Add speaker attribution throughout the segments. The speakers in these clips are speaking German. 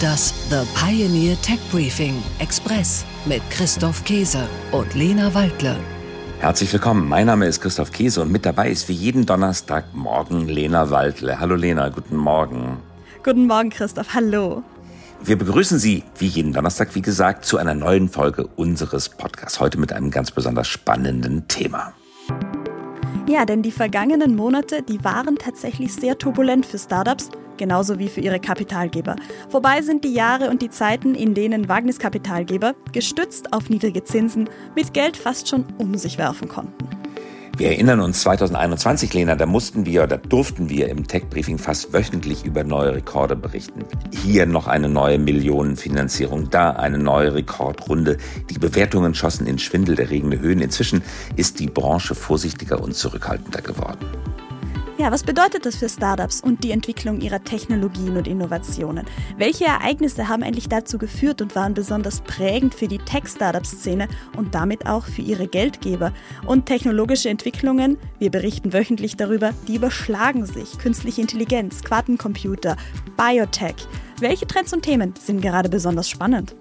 Speaker 1: Das The Pioneer Tech Briefing Express mit Christoph Käse und Lena Waldle.
Speaker 2: Herzlich willkommen. Mein Name ist Christoph Käse und mit dabei ist wie jeden Donnerstagmorgen Lena Waldle. Hallo Lena, guten Morgen.
Speaker 3: Guten Morgen, Christoph. Hallo.
Speaker 2: Wir begrüßen Sie, wie jeden Donnerstag, wie gesagt, zu einer neuen Folge unseres Podcasts. Heute mit einem ganz besonders spannenden Thema.
Speaker 3: Ja, denn die vergangenen Monate, die waren tatsächlich sehr turbulent für Startups, genauso wie für ihre Kapitalgeber. Vorbei sind die Jahre und die Zeiten, in denen Wagniskapitalgeber, gestützt auf niedrige Zinsen, mit Geld fast schon um sich werfen konnten.
Speaker 2: Wir erinnern uns 2021, Lena, da mussten wir oder durften wir im Tech-Briefing fast wöchentlich über neue Rekorde berichten. Hier noch eine neue Millionenfinanzierung, da eine neue Rekordrunde. Die Bewertungen schossen in schwindelerregende Höhen. Inzwischen ist die Branche vorsichtiger und zurückhaltender geworden.
Speaker 3: Ja, was bedeutet das für Startups und die Entwicklung ihrer Technologien und Innovationen? Welche Ereignisse haben eigentlich dazu geführt und waren besonders prägend für die Tech-Startup-Szene und damit auch für ihre Geldgeber? Und technologische Entwicklungen, wir berichten wöchentlich darüber, die überschlagen sich. Künstliche Intelligenz, Quantencomputer, Biotech. Welche Trends und Themen sind gerade besonders spannend?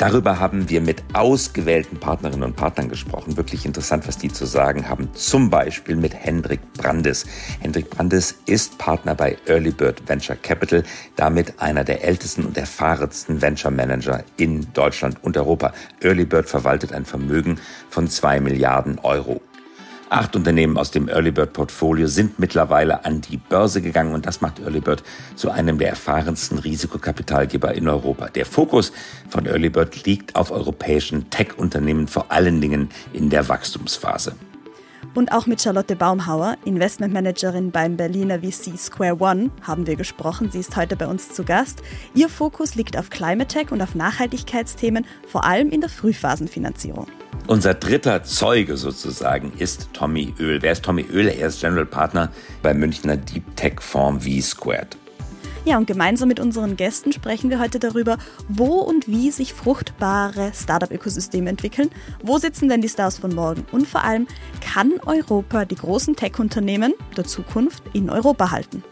Speaker 2: Darüber haben wir mit ausgewählten Partnerinnen und Partnern gesprochen. Wirklich interessant, was die zu sagen haben. Zum Beispiel mit Hendrik Brandes. Hendrik Brandes ist Partner bei Early Bird Venture Capital, damit einer der ältesten und erfahrensten Venture Manager in Deutschland und Europa. Early Bird verwaltet ein Vermögen von zwei Milliarden Euro. Acht Unternehmen aus dem Early Bird Portfolio sind mittlerweile an die Börse gegangen und das macht Early Bird zu einem der erfahrensten Risikokapitalgeber in Europa. Der Fokus von Early Bird liegt auf europäischen Tech-Unternehmen, vor allen Dingen in der Wachstumsphase.
Speaker 3: Und auch mit Charlotte Baumhauer, Investmentmanagerin beim Berliner VC Square One, haben wir gesprochen. Sie ist heute bei uns zu Gast. Ihr Fokus liegt auf Climate Tech und auf Nachhaltigkeitsthemen, vor allem in der Frühphasenfinanzierung.
Speaker 2: Unser dritter Zeuge sozusagen ist Tommy Öl. Wer ist Tommy Öl? Er ist General Partner beim Münchner Deep Tech Fonds V-Squared.
Speaker 3: Ja, und gemeinsam mit unseren Gästen sprechen wir heute darüber, wo und wie sich fruchtbare Startup-Ökosysteme entwickeln, wo sitzen denn die Stars von morgen und vor allem, kann Europa die großen Tech-Unternehmen der Zukunft in Europa halten?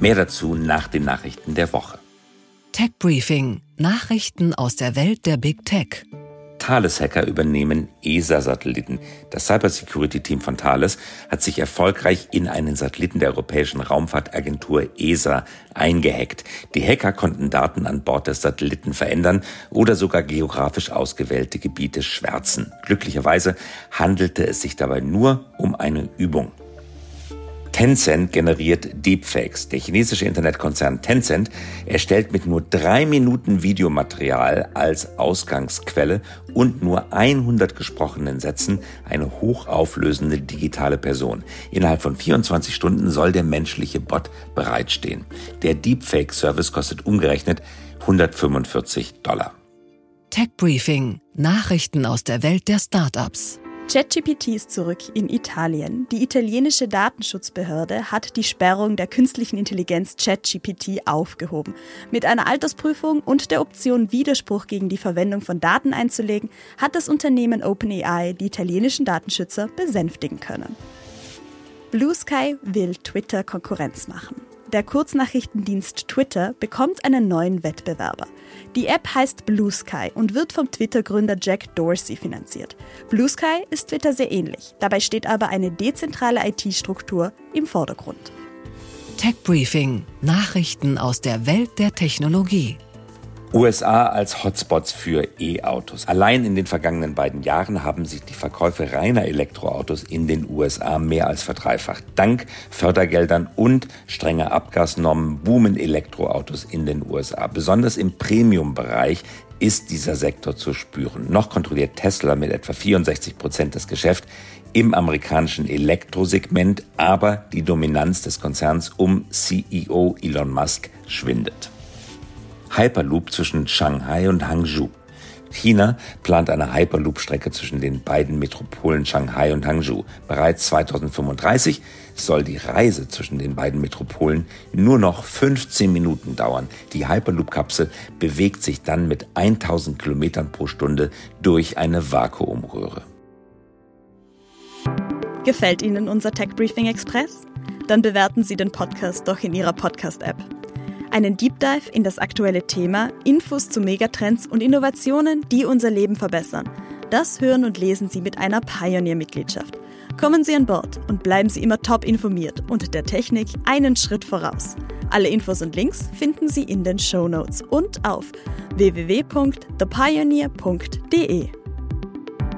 Speaker 2: Mehr dazu nach den Nachrichten der Woche.
Speaker 1: Tech Briefing: Nachrichten aus der Welt der Big Tech.
Speaker 2: Thales-Hacker übernehmen ESA-Satelliten. Das Cybersecurity-Team von Thales hat sich erfolgreich in einen Satelliten der Europäischen Raumfahrtagentur ESA eingehackt. Die Hacker konnten Daten an Bord des Satelliten verändern oder sogar geografisch ausgewählte Gebiete schwärzen. Glücklicherweise handelte es sich dabei nur um eine Übung. Tencent generiert Deepfakes. Der chinesische Internetkonzern Tencent erstellt mit nur drei Minuten Videomaterial als Ausgangsquelle und nur 100 gesprochenen Sätzen eine hochauflösende digitale Person. Innerhalb von 24 Stunden soll der menschliche Bot bereitstehen. Der Deepfake-Service kostet umgerechnet 145 Dollar.
Speaker 1: Tech Briefing: Nachrichten aus der Welt der Startups.
Speaker 3: ChatGPT ist zurück in Italien. Die italienische Datenschutzbehörde hat die Sperrung der künstlichen Intelligenz ChatGPT aufgehoben. Mit einer Altersprüfung und der Option, Widerspruch gegen die Verwendung von Daten einzulegen, hat das Unternehmen OpenAI die italienischen Datenschützer besänftigen können. Blue Sky will Twitter Konkurrenz machen. Der Kurznachrichtendienst Twitter bekommt einen neuen Wettbewerber. Die App heißt Blue Sky und wird vom Twitter-Gründer Jack Dorsey finanziert. Blue Sky ist Twitter sehr ähnlich. Dabei steht aber eine dezentrale IT-Struktur im Vordergrund.
Speaker 1: Tech Briefing: Nachrichten aus der Welt der Technologie.
Speaker 2: USA als Hotspots für E-Autos. Allein in den vergangenen beiden Jahren haben sich die Verkäufe reiner Elektroautos in den USA mehr als verdreifacht. Dank Fördergeldern und strenger Abgasnormen boomen Elektroautos in den USA. Besonders im Premium-Bereich ist dieser Sektor zu spüren. Noch kontrolliert Tesla mit etwa 64 Prozent das Geschäft im amerikanischen Elektrosegment, aber die Dominanz des Konzerns um CEO Elon Musk schwindet. Hyperloop zwischen Shanghai und Hangzhou. China plant eine Hyperloop-Strecke zwischen den beiden Metropolen Shanghai und Hangzhou. Bereits 2035 soll die Reise zwischen den beiden Metropolen nur noch 15 Minuten dauern. Die Hyperloop-Kapsel bewegt sich dann mit 1000 Kilometern pro Stunde durch eine Vakuumröhre.
Speaker 3: Gefällt Ihnen unser Tech Briefing Express? Dann bewerten Sie den Podcast doch in Ihrer Podcast-App. Einen Deep Dive in das aktuelle Thema, Infos zu Megatrends und Innovationen, die unser Leben verbessern. Das hören und lesen Sie mit einer Pioneer-Mitgliedschaft. Kommen Sie an Bord und bleiben Sie immer top informiert und der Technik einen Schritt voraus. Alle Infos und Links finden Sie in den Show Notes und auf www.thepioneer.de.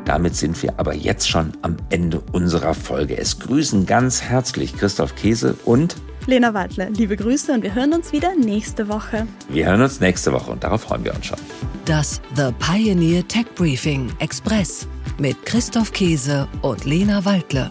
Speaker 2: Damit sind wir aber jetzt schon am Ende unserer Folge. Es grüßen ganz herzlich Christoph Käse und
Speaker 3: Lena Wadler. Liebe Grüße und wir hören uns wieder nächste Woche.
Speaker 2: Wir hören uns nächste Woche und darauf freuen wir uns schon.
Speaker 1: Das The Pioneer Tech Briefing Express mit Christoph Käse und Lena Waldle.